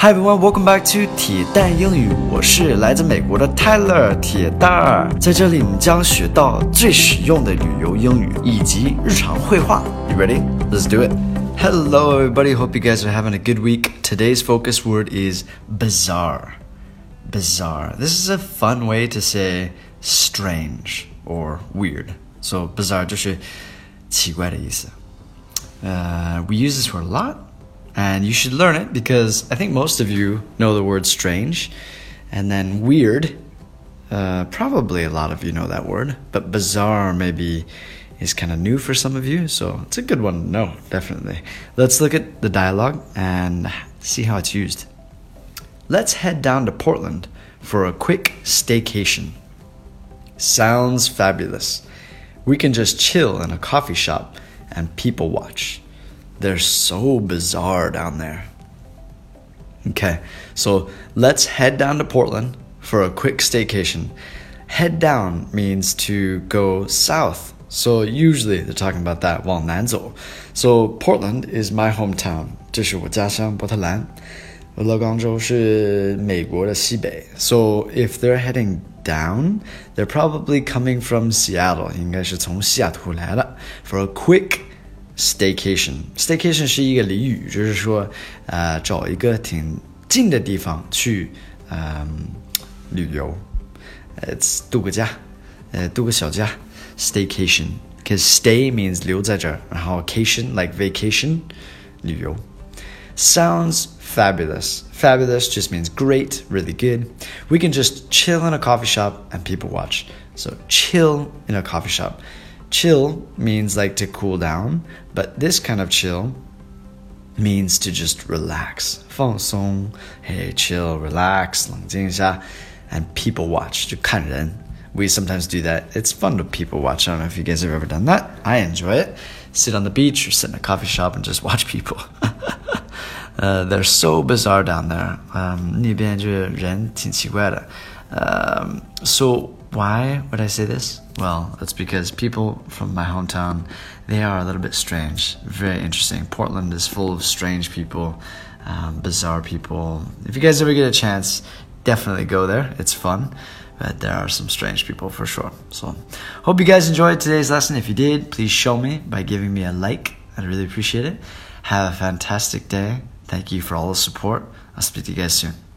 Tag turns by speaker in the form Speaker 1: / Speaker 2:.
Speaker 1: Hi everyone, welcome back to 铁蛋英语。我是来自美国的 Tyler 铁蛋儿，在这里你将学到最实用的旅游英语以及日常会话。You ready? Let's do it. Hello everybody, hope you guys are having a good week. Today's focus word is bizarre. Bizarre. This is a fun way to say strange or weird. So bizarre 就是奇怪的意思。Uh, we use this word a lot and you should learn it because I think most of you know the word strange. And then weird, uh, probably a lot of you know that word. But bizarre maybe is kind of new for some of you. So it's a good one to know, definitely. Let's look at the dialogue and see how it's used. Let's head down to Portland for a quick staycation. Sounds fabulous. We can just chill in a coffee shop and people watch. They're so bizarre down there. Okay, so let's head down to Portland for a quick staycation. Head down means to go south. So usually they're talking about that 往南走. So Portland is my hometown. 这是我家乡波特兰。乐高州是美国的西北。So if they're heading down, they're probably coming from Seattle. 应该是从西雅图来的 for a quick staycation。staycation 是一个俚语，就是说，呃，找一个挺近的地方去，嗯，旅游，呃，度个假，呃，度个小假，staycation。Because stay means 留在这儿，然后 cation like vacation，旅游。Sounds fabulous. Fabulous just means great, really good. We can just chill in a coffee shop and people watch. So chill in a coffee shop. Chill means like to cool down, but this kind of chill means to just relax. 放松, hey, chill, relax, 冷静一下, and people watch, 就看人. We sometimes do that. It's fun to people watch. I don't know if you guys have ever done that. I enjoy it. Sit on the beach or sit in a coffee shop and just watch people. uh, they're so bizarre down there. Um, 那边就人挺奇怪的. Um, so why would I say this? Well, it's because people from my hometown, they are a little bit strange. Very interesting. Portland is full of strange people, um, bizarre people. If you guys ever get a chance, definitely go there. It's fun. But there are some strange people for sure. So, hope you guys enjoyed today's lesson. If you did, please show me by giving me a like. I'd really appreciate it. Have a fantastic day. Thank you for all the support. I'll speak to you guys soon.